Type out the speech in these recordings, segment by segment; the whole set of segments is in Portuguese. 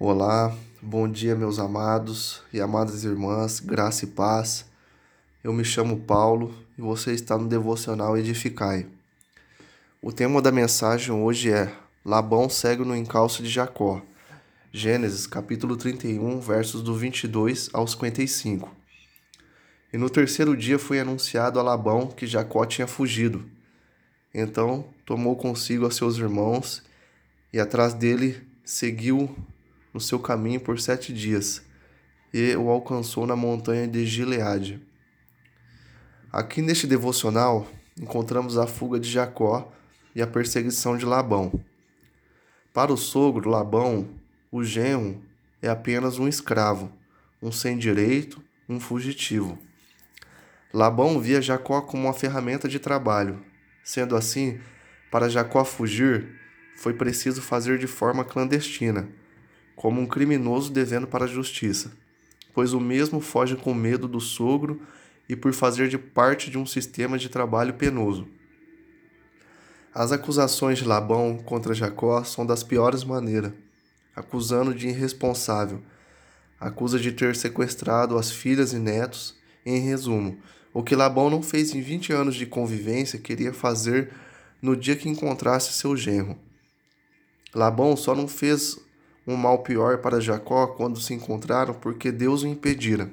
Olá, bom dia, meus amados e amadas irmãs, graça e paz. Eu me chamo Paulo e você está no Devocional Edificai. O tema da mensagem hoje é Labão segue no encalço de Jacó. Gênesis capítulo 31, versos do 22 ao 55. E no terceiro dia foi anunciado a Labão que Jacó tinha fugido. Então tomou consigo a seus irmãos e atrás dele seguiu no seu caminho por sete dias e o alcançou na montanha de Gileade. Aqui neste devocional encontramos a fuga de Jacó e a perseguição de Labão. Para o sogro Labão, o genro é apenas um escravo, um sem direito, um fugitivo. Labão via Jacó como uma ferramenta de trabalho. Sendo assim, para Jacó fugir, foi preciso fazer de forma clandestina como um criminoso devendo para a justiça, pois o mesmo foge com medo do sogro e por fazer de parte de um sistema de trabalho penoso. As acusações de Labão contra Jacó são das piores maneiras, acusando de irresponsável, acusa de ter sequestrado as filhas e netos. Em resumo, o que Labão não fez em 20 anos de convivência queria fazer no dia que encontrasse seu genro. Labão só não fez um mal pior para Jacó quando se encontraram, porque Deus o impedira.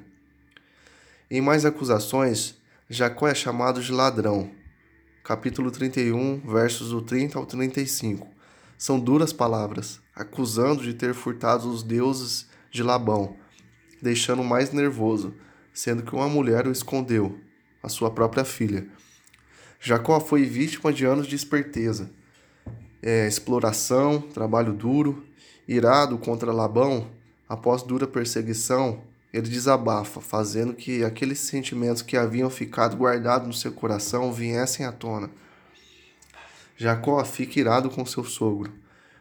Em mais acusações, Jacó é chamado de ladrão. Capítulo 31, versos do 30 ao 35. São duras palavras, acusando de ter furtado os deuses de Labão, deixando mais nervoso, sendo que uma mulher o escondeu, a sua própria filha. Jacó foi vítima de anos de esperteza, é, exploração, trabalho duro, Irado contra Labão, após dura perseguição, ele desabafa, fazendo que aqueles sentimentos que haviam ficado guardados no seu coração viessem à tona. Jacó fica irado com seu sogro,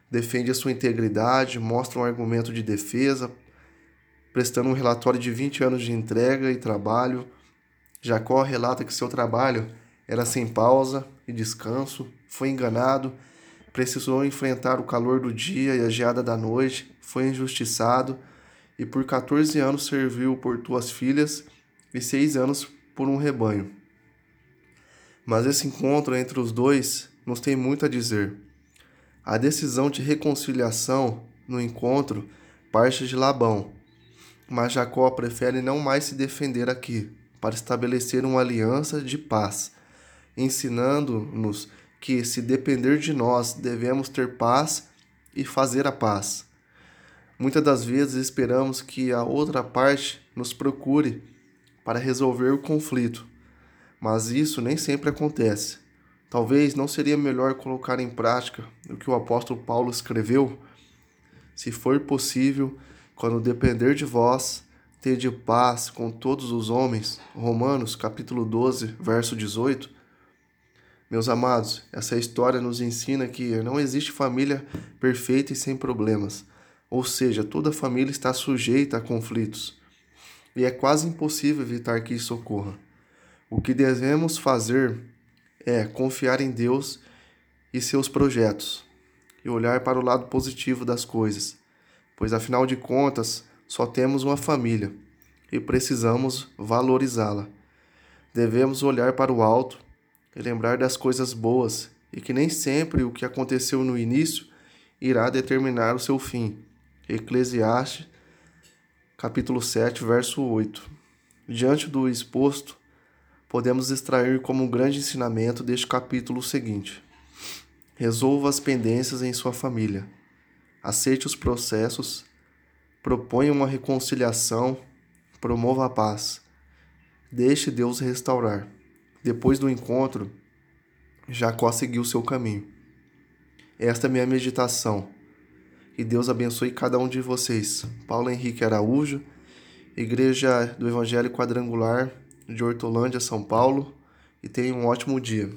defende a sua integridade, mostra um argumento de defesa, prestando um relatório de 20 anos de entrega e trabalho. Jacó relata que seu trabalho era sem pausa e descanso, foi enganado precisou enfrentar o calor do dia e a geada da noite, foi injustiçado e por 14 anos serviu por tuas filhas e seis anos por um rebanho. Mas esse encontro entre os dois nos tem muito a dizer. A decisão de reconciliação no encontro parte de Labão, mas Jacó prefere não mais se defender aqui, para estabelecer uma aliança de paz, ensinando-nos que, se depender de nós, devemos ter paz e fazer a paz. Muitas das vezes esperamos que a outra parte nos procure para resolver o conflito, mas isso nem sempre acontece. Talvez não seria melhor colocar em prática o que o apóstolo Paulo escreveu? Se for possível, quando depender de vós, tede paz com todos os homens. Romanos capítulo 12, verso 18. Meus amados, essa história nos ensina que não existe família perfeita e sem problemas. Ou seja, toda família está sujeita a conflitos. E é quase impossível evitar que isso ocorra. O que devemos fazer é confiar em Deus e seus projetos e olhar para o lado positivo das coisas, pois afinal de contas só temos uma família e precisamos valorizá-la. Devemos olhar para o alto e lembrar das coisas boas, e que nem sempre o que aconteceu no início irá determinar o seu fim. Eclesiastes, capítulo 7, verso 8. Diante do exposto, podemos extrair como um grande ensinamento deste capítulo o seguinte: resolva as pendências em sua família, aceite os processos, proponha uma reconciliação, promova a paz, deixe Deus restaurar. Depois do encontro, Jacó seguiu seu caminho. Esta é minha meditação. Que Deus abençoe cada um de vocês. Paulo Henrique Araújo, Igreja do Evangelho Quadrangular de Hortolândia, São Paulo, e tenha um ótimo dia.